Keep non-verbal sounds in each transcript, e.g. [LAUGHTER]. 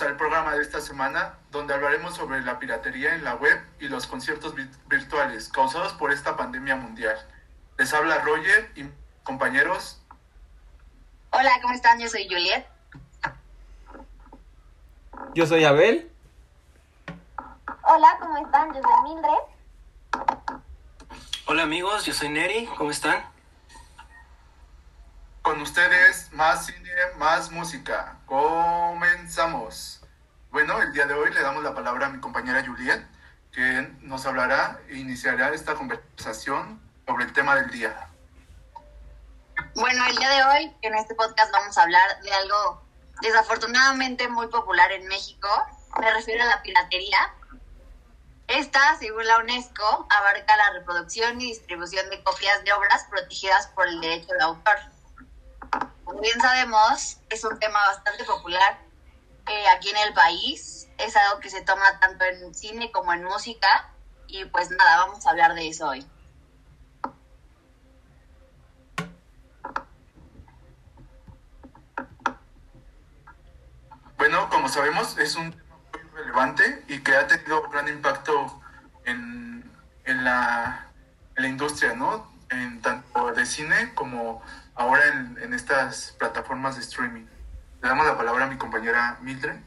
bienvenidos al programa de esta semana donde hablaremos sobre la piratería en la web y los conciertos virtuales causados por esta pandemia mundial. Les habla Roger y compañeros. Hola, ¿cómo están? Yo soy Juliet. Yo soy Abel. Hola, ¿cómo están? Yo soy Mildred. Hola amigos, yo soy Neri, ¿cómo están? Con ustedes, más cine, más música. Comenzamos. Bueno, el día de hoy le damos la palabra a mi compañera Juliet, que nos hablará e iniciará esta conversación sobre el tema del día. Bueno, el día de hoy en este podcast vamos a hablar de algo desafortunadamente muy popular en México. Me refiero a la piratería. Esta, según la UNESCO, abarca la reproducción y distribución de copias de obras protegidas por el derecho de autor. Como bien sabemos, es un tema bastante popular eh, aquí en el país. Es algo que se toma tanto en cine como en música. Y pues nada, vamos a hablar de eso hoy. Bueno, como sabemos, es un tema muy relevante y que ha tenido un gran impacto en, en, la, en la industria, ¿no? En tanto de cine como ahora en, en, estas plataformas de streaming. Le damos la palabra a mi compañera Mildred.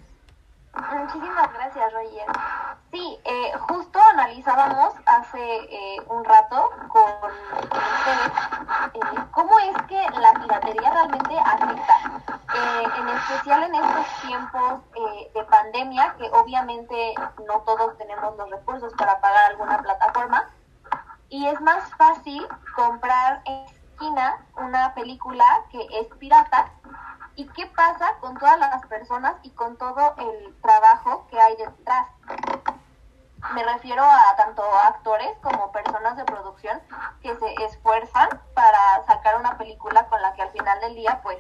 Muchísimas gracias, Roger. Sí, eh, justo analizábamos hace eh, un rato con ustedes eh, cómo es que la piratería realmente afecta, eh, en especial en estos tiempos de pandemia, que obviamente no todos tenemos los recursos para pagar alguna plataforma, y es más fácil comprar en esquina una película que es pirata y qué pasa con todas las personas y con todo el trabajo que hay detrás. Me refiero a tanto actores como personas de producción que se esfuerzan para sacar una película con la que al final del día pues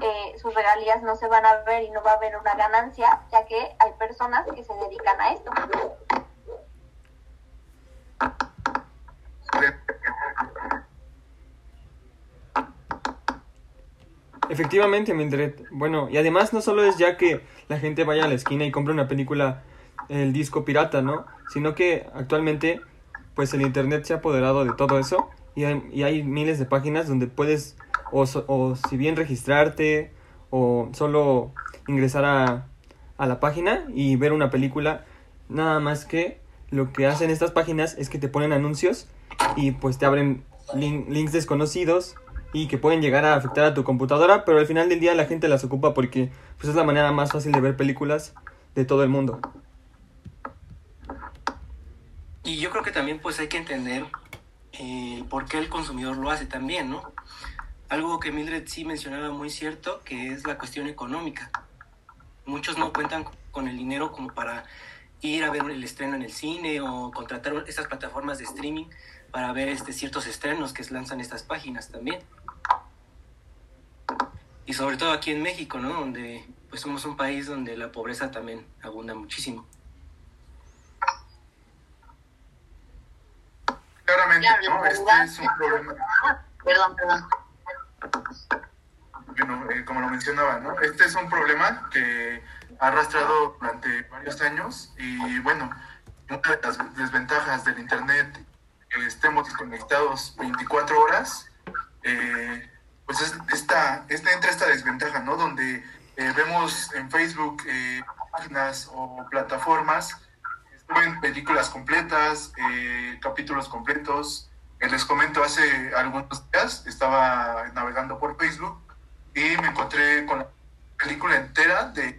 eh, sus regalías no se van a ver y no va a haber una ganancia, ya que hay personas que se dedican a esto. Efectivamente, Mildred. Bueno, y además no solo es ya que la gente vaya a la esquina y compre una película, el disco pirata, ¿no? Sino que actualmente, pues el Internet se ha apoderado de todo eso y hay, y hay miles de páginas donde puedes, o, o, si bien registrarte, o solo ingresar a, a la página y ver una película, nada más que lo que hacen estas páginas es que te ponen anuncios y pues te abren link, links desconocidos y que pueden llegar a afectar a tu computadora, pero al final del día la gente las ocupa porque pues es la manera más fácil de ver películas de todo el mundo. Y yo creo que también pues hay que entender eh, por qué el consumidor lo hace también, ¿no? Algo que Mildred sí mencionaba muy cierto, que es la cuestión económica. Muchos no cuentan con el dinero como para ir a ver el estreno en el cine o contratar estas plataformas de streaming para ver este, ciertos estrenos que lanzan estas páginas también. Y sobre todo aquí en México, ¿no? Donde pues somos un país donde la pobreza también abunda muchísimo. Claramente, ¿no? Este es un problema. Perdón, perdón. Bueno, eh, como lo mencionaba, ¿no? Este es un problema que ha arrastrado durante varios años y bueno, una de las desventajas del Internet que estemos desconectados 24 horas, eh, pues es esta, esta, entra esta desventaja, ¿no? Donde eh, vemos en Facebook eh, páginas o plataformas suben películas completas, eh, capítulos completos. les comento, hace algunos días estaba navegando por Facebook y me encontré con la película entera de,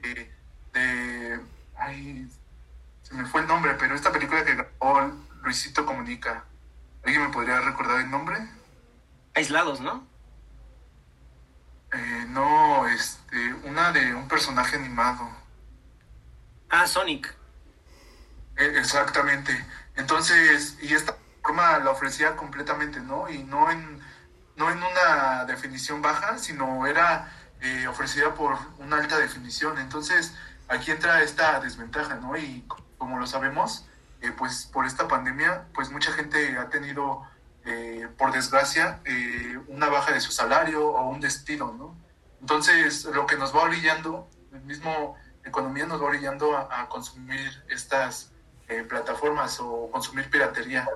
de ay, se me fue el nombre, pero esta película que grabó Luisito Comunica. ¿Alguien me podría recordar el nombre? Aislados, ¿no? Eh, no, este, una de un personaje animado. Ah, Sonic. Eh, exactamente. Entonces, y esta forma la ofrecía completamente, ¿no? Y no en, no en una definición baja, sino era eh, ofrecida por una alta definición. Entonces, aquí entra esta desventaja, ¿no? Y como lo sabemos, eh, pues por esta pandemia, pues mucha gente ha tenido, eh, por desgracia, eh, una baja de su salario o un despido, ¿no? Entonces, lo que nos va orillando, el mismo, economía nos va orillando a, consumir estas eh, plataformas o consumir piratería.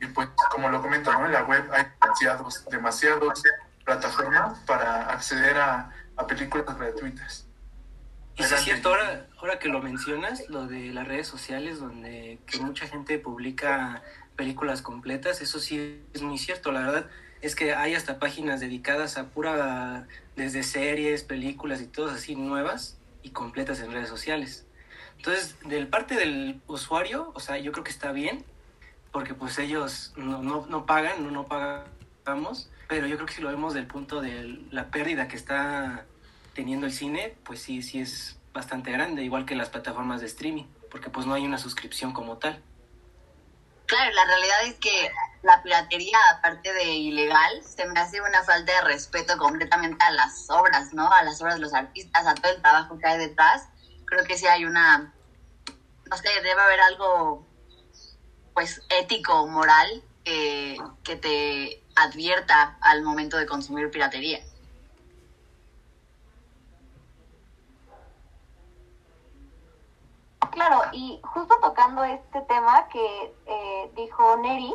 Y pues, como lo comento, en la web hay demasiados, demasiados plataformas para acceder a, a películas gratuitas. Y es cierto, ahora, ahora que lo mencionas, lo de las redes sociales, donde que mucha gente publica películas completas, eso sí es muy cierto, la verdad es que hay hasta páginas dedicadas a pura, desde series, películas y todas así nuevas y completas en redes sociales. Entonces, del parte del usuario, o sea, yo creo que está bien, porque pues ellos no, no, no pagan, no, no pagamos, pero yo creo que si lo vemos del punto de la pérdida que está teniendo el cine, pues sí, sí es bastante grande, igual que las plataformas de streaming, porque pues no hay una suscripción como tal. Claro, la realidad es que la piratería, aparte de ilegal, se me hace una falta de respeto completamente a las obras, ¿no? A las obras de los artistas, a todo el trabajo que hay detrás. Creo que sí hay una, no sé, debe haber algo, pues, ético, moral, que, que te advierta al momento de consumir piratería. Claro, y justo tocando este tema que eh, dijo Neri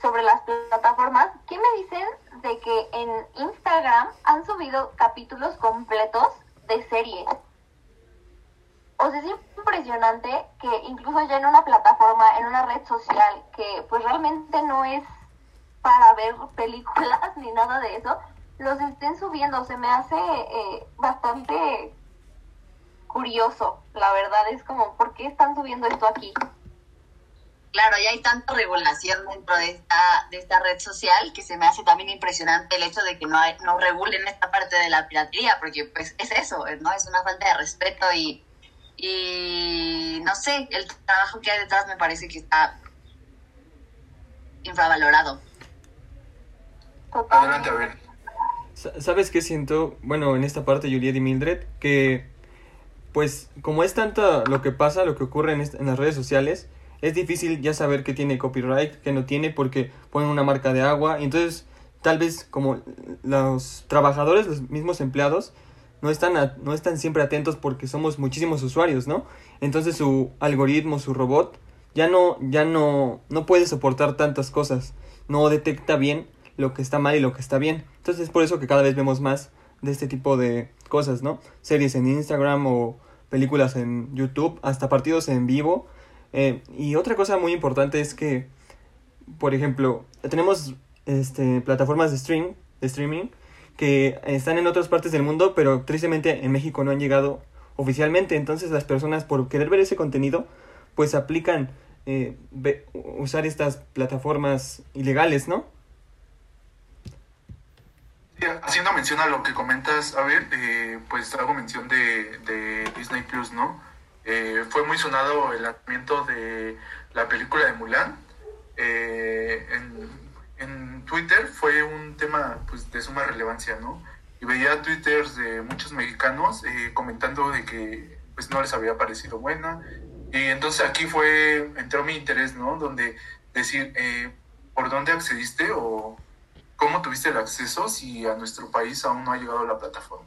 sobre las plataformas, ¿qué me dicen de que en Instagram han subido capítulos completos de series? O sea, es impresionante que incluso ya en una plataforma, en una red social, que pues realmente no es para ver películas [LAUGHS] ni nada de eso, los estén subiendo. Se me hace eh, bastante curioso, la verdad es como, ¿por qué están subiendo esto aquí? Claro, ya hay tanta regulación dentro de esta, de esta red social que se me hace también impresionante el hecho de que no, hay, no regulen esta parte de la piratería, porque pues es eso, ¿no? Es una falta de respeto y, y no sé, el trabajo que hay detrás me parece que está infravalorado. Adelante, a ver. ¿Sabes qué siento? Bueno, en esta parte, Juliet y Mildred, que pues como es tanto lo que pasa, lo que ocurre en, las redes sociales, es difícil ya saber qué tiene copyright, qué no tiene, porque ponen una marca de agua. Y entonces, tal vez como los trabajadores, los mismos empleados, no están, no están siempre atentos porque somos muchísimos usuarios, ¿no? Entonces su algoritmo, su robot, ya no, ya no, no puede soportar tantas cosas. No detecta bien lo que está mal y lo que está bien. Entonces es por eso que cada vez vemos más de este tipo de cosas, ¿no? Series en Instagram o películas en YouTube, hasta partidos en vivo. Eh, y otra cosa muy importante es que, por ejemplo, tenemos este, plataformas de, stream, de streaming que están en otras partes del mundo, pero tristemente en México no han llegado oficialmente. Entonces las personas por querer ver ese contenido, pues aplican eh, usar estas plataformas ilegales, ¿no? Haciendo mención a lo que comentas, a ver, eh, pues hago mención de, Disney Plus, ¿no? Eh, fue muy sonado el lanzamiento de la película de Mulan. Eh, en, Twitter fue un tema pues, de suma relevancia, ¿no? Y veía twitters de muchos mexicanos comentando de que pues no les había parecido buena. Y entonces aquí fue, entró mi interés, ¿no? Donde decir, ¿por dónde accediste o cómo tuviste el acceso si a nuestro país aún no ha llegado la plataforma.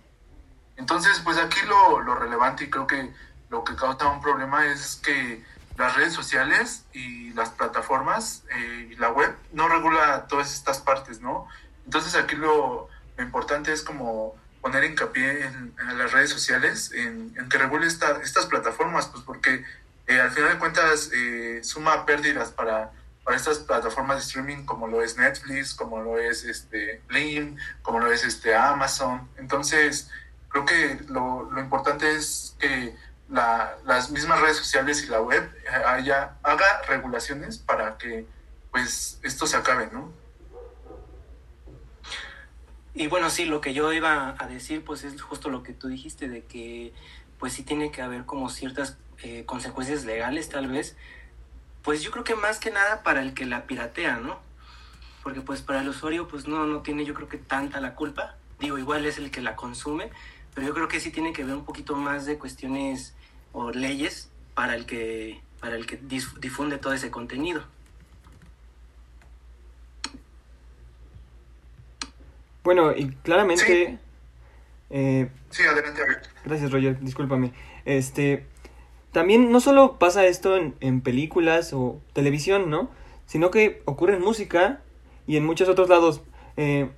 Entonces, pues aquí lo, lo relevante y creo que lo que causa un problema es que las redes sociales y las plataformas eh, y la web no regula todas estas partes, ¿no? Entonces aquí lo, lo importante es como poner hincapié en, en las redes sociales, en, en que regule esta, estas plataformas, pues porque eh, al final de cuentas eh, suma pérdidas para para estas plataformas de streaming como lo es Netflix, como lo es este Blim, como lo es este Amazon. Entonces, creo que lo, lo importante es que la, las mismas redes sociales y la web haya, haga regulaciones para que pues esto se acabe, ¿no? Y bueno, sí, lo que yo iba a decir pues es justo lo que tú dijiste, de que pues sí tiene que haber como ciertas eh, consecuencias legales tal vez, pues yo creo que más que nada para el que la piratea, ¿no? Porque pues para el usuario pues no, no tiene yo creo que tanta la culpa. Digo, igual es el que la consume, pero yo creo que sí tiene que ver un poquito más de cuestiones o leyes para el que, para el que difunde todo ese contenido. Bueno, y claramente Eh, Sí, adelante, gracias, Roger, discúlpame. Este, también no solo pasa esto en, películas o televisión, ¿no? Sino que ocurre en música y en muchos otros lados. Eh,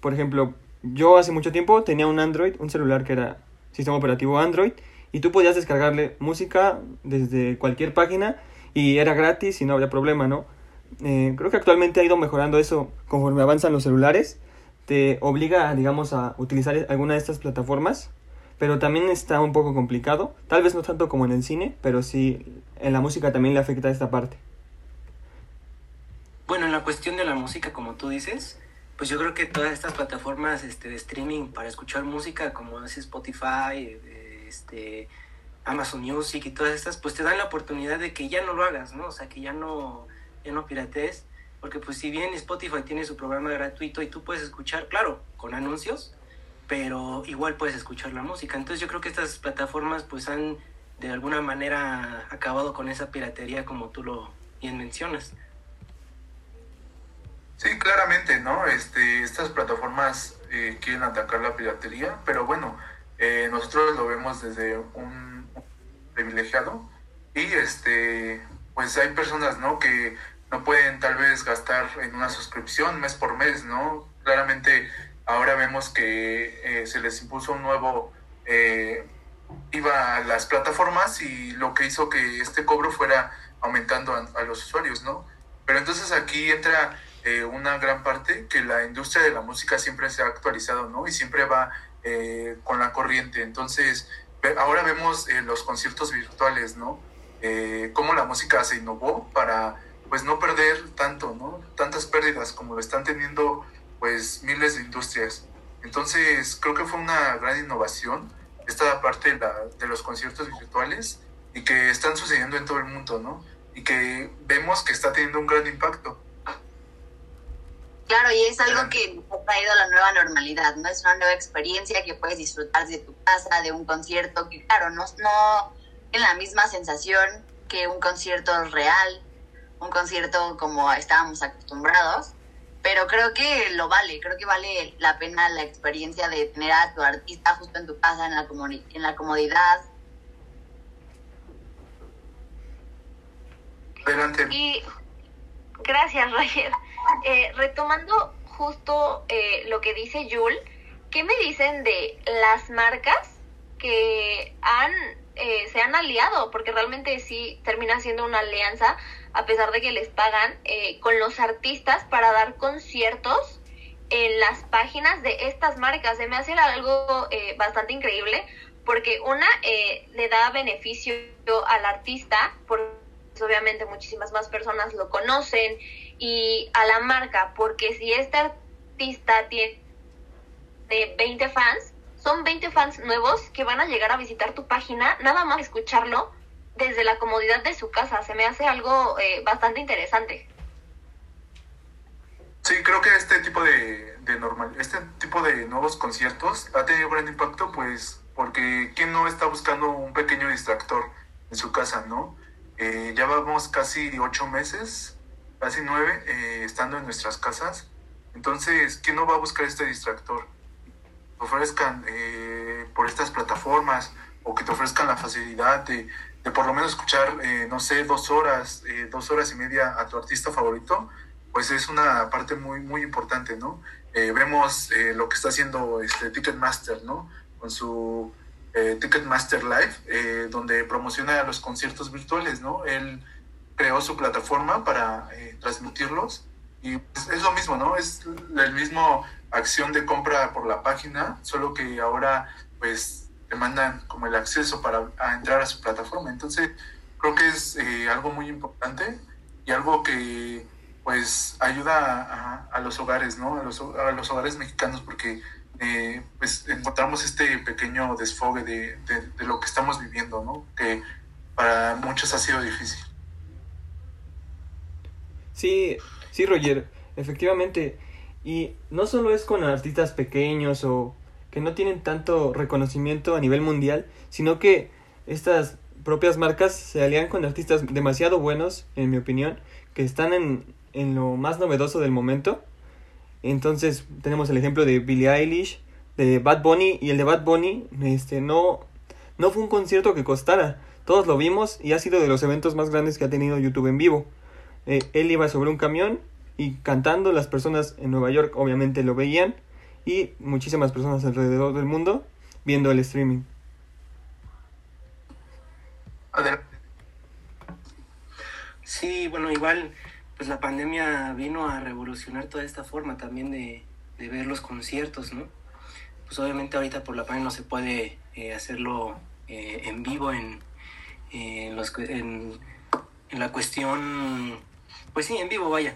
por ejemplo, yo hace mucho tiempo tenía un Android, un celular que era sistema operativo Android, y tú podías descargarle música desde cualquier página y era gratis y no había problema, ¿no? Eh, creo que actualmente ha ido mejorando eso conforme avanzan los celulares. Te obliga, digamos, a utilizar alguna de estas plataformas, pero también está un poco complicado. Tal vez no tanto como en el cine, pero sí en la música también le afecta esta parte. Bueno, en la cuestión de la música, como tú dices, pues yo creo que todas estas plataformas este, de streaming para escuchar música, como es Spotify, este, Amazon Music y todas estas, pues te dan la oportunidad de que ya no lo hagas, ¿no? O sea, que ya no, ya no piratees, porque pues si bien Spotify tiene su programa gratuito y tú puedes escuchar, claro, con anuncios, pero igual puedes escuchar la música. Entonces yo creo que estas plataformas pues han de alguna manera acabado con esa piratería como tú lo bien mencionas. Sí, claramente, ¿no? Este, estas plataformas eh, quieren atacar la piratería, pero bueno, eh, nosotros lo vemos desde un, privilegiado y este, pues hay personas, ¿no? Que no pueden tal vez gastar en una suscripción mes por mes, ¿no? Claramente ahora vemos que eh, se les impuso un nuevo eh, IVA a las plataformas y lo que hizo que este cobro fuera aumentando a, los usuarios, ¿no? Pero entonces aquí entra eh, una gran parte que la industria de la música siempre se ha actualizado, ¿no? Y siempre va eh, con la corriente. Entonces, ahora vemos eh, los conciertos virtuales, ¿no? Eh, cómo la música se innovó para, pues, no perder tanto, ¿no? Tantas pérdidas como lo están teniendo, pues, miles de industrias. Entonces, creo que fue una gran innovación esta parte de, la- de los conciertos virtuales y que están sucediendo en todo el mundo, ¿no? Y que vemos que está teniendo un gran impacto. Claro, y es algo que ha traído la nueva normalidad, ¿no? Es una nueva experiencia que puedes disfrutar de tu casa, de un concierto, que claro, no, no tiene la misma sensación que un concierto real, un concierto como estábamos acostumbrados, pero creo que lo vale, creo que vale la pena la experiencia de tener a tu artista justo en tu casa, en la, comuni- en la comodidad. Adelante. Y gracias, Roger. Eh, retomando justo eh, lo que dice Yul, ¿qué me dicen de las marcas que han eh, se han aliado? Porque realmente sí termina siendo una alianza, a pesar de que les pagan eh, con los artistas para dar conciertos en las páginas de estas marcas. Se me hace algo eh, bastante increíble porque una eh, le da beneficio al artista, porque pues, obviamente muchísimas más personas lo conocen, y a la marca, porque si este artista tiene 20 fans, son 20 fans nuevos que van a llegar a visitar tu página, nada más escucharlo desde la comodidad de su casa. Se me hace algo eh, bastante interesante. Sí, creo que este tipo de, de normal, este tipo de nuevos conciertos ha tenido gran impacto, pues, porque quién no está buscando un pequeño distractor en su casa, ¿no? Eh, ya vamos casi ocho meses, casi nueve, eh, estando en nuestras casas. Entonces, ¿quién no va a buscar este distractor? Ofrezcan eh, por estas plataformas o que te ofrezcan la facilidad de, de por lo menos escuchar, eh, no sé, dos horas, eh, dos horas y media a tu artista favorito, pues es una parte muy, muy importante, ¿no? Eh, vemos eh, lo que está haciendo este Ticketmaster, ¿no? Con su eh, Ticketmaster Live, donde promociona los conciertos virtuales, ¿no? Él creó su plataforma para transmitirlos y pues, es lo mismo, ¿no? Es el mismo acción de compra por la página, solo que ahora pues te mandan como el acceso para entrar a su plataforma. Entonces creo que es eh, algo muy importante y algo que pues ayuda a, a los hogares, ¿no? A los, a los hogares mexicanos porque eh, pues encontramos este pequeño desfogue de, de, de, lo que estamos viviendo, ¿no? Que para muchos ha sido difícil. Sí, sí, Roger, efectivamente. Y no solo es con artistas pequeños o que no tienen tanto reconocimiento a nivel mundial, sino que estas propias marcas se alían con artistas demasiado buenos, en mi opinión, que están en, en lo más novedoso del momento. Entonces tenemos el ejemplo de Billie Eilish, de Bad Bunny y el de Bad Bunny este no no fue un concierto que costara. Todos lo vimos y ha sido de los eventos más grandes que ha tenido YouTube en vivo. Eh, él iba sobre un camión y cantando, las personas en Nueva York obviamente lo veían y muchísimas personas alrededor del mundo viendo el streaming. Sí, bueno, igual, pues la pandemia vino a revolucionar toda esta forma también de, ver los conciertos, ¿no? Pues obviamente ahorita por la pandemia no se puede eh, hacerlo eh, en vivo en, los, en, la cuestión, pues sí, en vivo, vaya.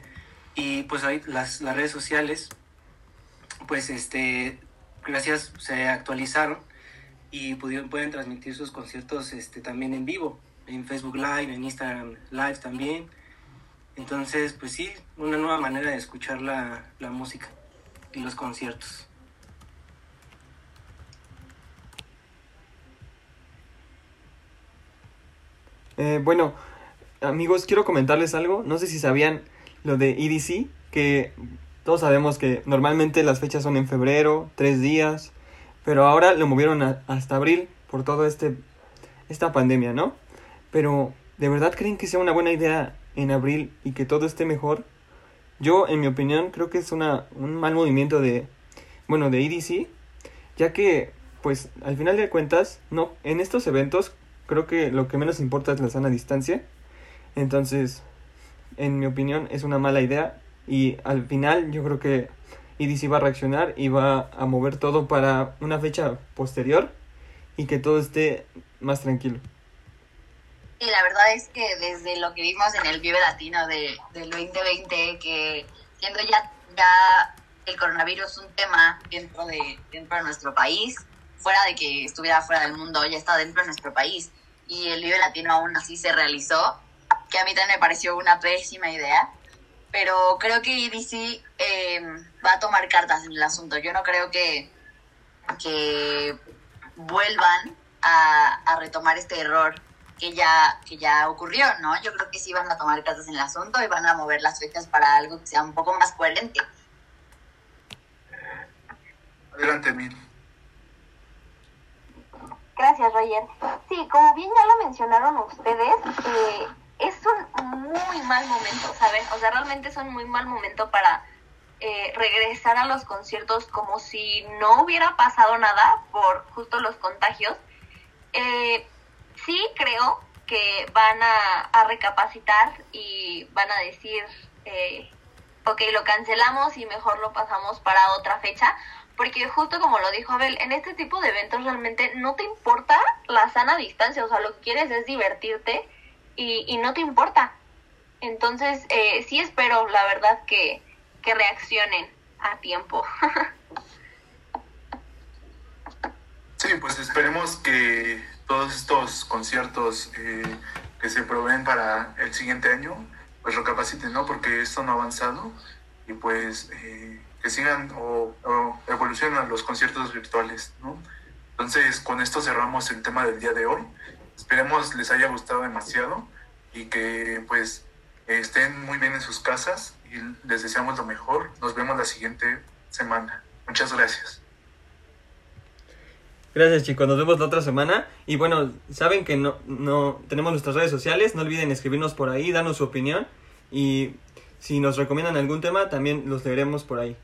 Y pues ahí las, las redes sociales, pues este, gracias, se actualizaron y pudieron, pueden transmitir sus conciertos este, también en vivo, en Facebook Live, en Instagram Live también. Entonces, pues sí, una nueva manera de escuchar la, la música y los conciertos. Eh, bueno, amigos, quiero comentarles algo. No sé si sabían lo de EDC, que todos sabemos que normalmente las fechas son en febrero, tres días, pero ahora lo movieron hasta abril por toda este, esta pandemia, ¿no? Pero, ¿de verdad creen que sea una buena idea en abril y que todo esté mejor? Yo, en mi opinión, creo que es una, un mal movimiento de, bueno, de EDC, ya que, pues, al final de cuentas, no, en estos eventos creo que lo que menos importa es la sana distancia. Entonces, en mi opinión, es una mala idea y al final yo creo que EDC va a reaccionar y va a mover todo para una fecha posterior y que todo esté más tranquilo. Y la verdad es que desde lo que vimos en el Vive Latino de, del 2020, que siendo ya, ya el coronavirus un tema dentro de, dentro de nuestro país, fuera de que estuviera fuera del mundo, ya está dentro de nuestro país, y el Vive Latino aún así se realizó, que a mí también me pareció una pésima idea, pero creo que EDC eh, va a tomar cartas en el asunto. Yo no creo que, que vuelvan a, retomar este error que ya, que ya ocurrió, ¿no? Yo creo que sí van a tomar cartas en el asunto y van a mover las fechas para algo que sea un poco más coherente. Adelante, Mil. Gracias, Roger. Sí, como bien ya lo mencionaron ustedes, eh, es un muy mal momento, ¿saben? O sea, realmente es un muy mal momento para eh, regresar a los conciertos como si no hubiera pasado nada por justo los contagios. Eh, sí creo que van a, recapacitar y van a decir, eh, ok, lo cancelamos y mejor lo pasamos para otra fecha, porque justo como lo dijo Abel, en este tipo de eventos realmente no te importa la sana distancia, o sea, lo que quieres es divertirte y, no te importa. Entonces, eh, sí espero, la verdad, que, que reaccionen a tiempo. [LAUGHS] sí, pues esperemos que todos estos conciertos eh, que se proveen para el siguiente año, pues recapaciten, ¿no? Porque esto no ha avanzado y pues eh, que sigan o, o, evolucionan los conciertos virtuales, ¿no? Entonces, con esto cerramos el tema del día de hoy. Esperemos les haya gustado demasiado y que pues estén muy bien en sus casas y les deseamos lo mejor. Nos vemos la siguiente semana. Muchas gracias. Gracias chicos, nos vemos la otra semana. Y bueno, saben que no, no tenemos nuestras redes sociales, no olviden escribirnos por ahí, darnos su opinión. Y si nos recomiendan algún tema, también los leeremos por ahí.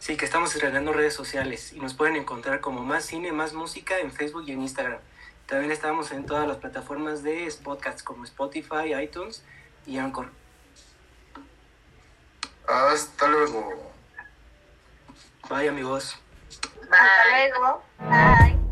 Sí, que estamos estrenando redes sociales y nos pueden encontrar como Más Cine, Más Música en Facebook y en Instagram. También estamos en todas las plataformas de podcasts como Spotify, iTunes y Anchor. Hasta luego. Bye amigos. Hasta luego.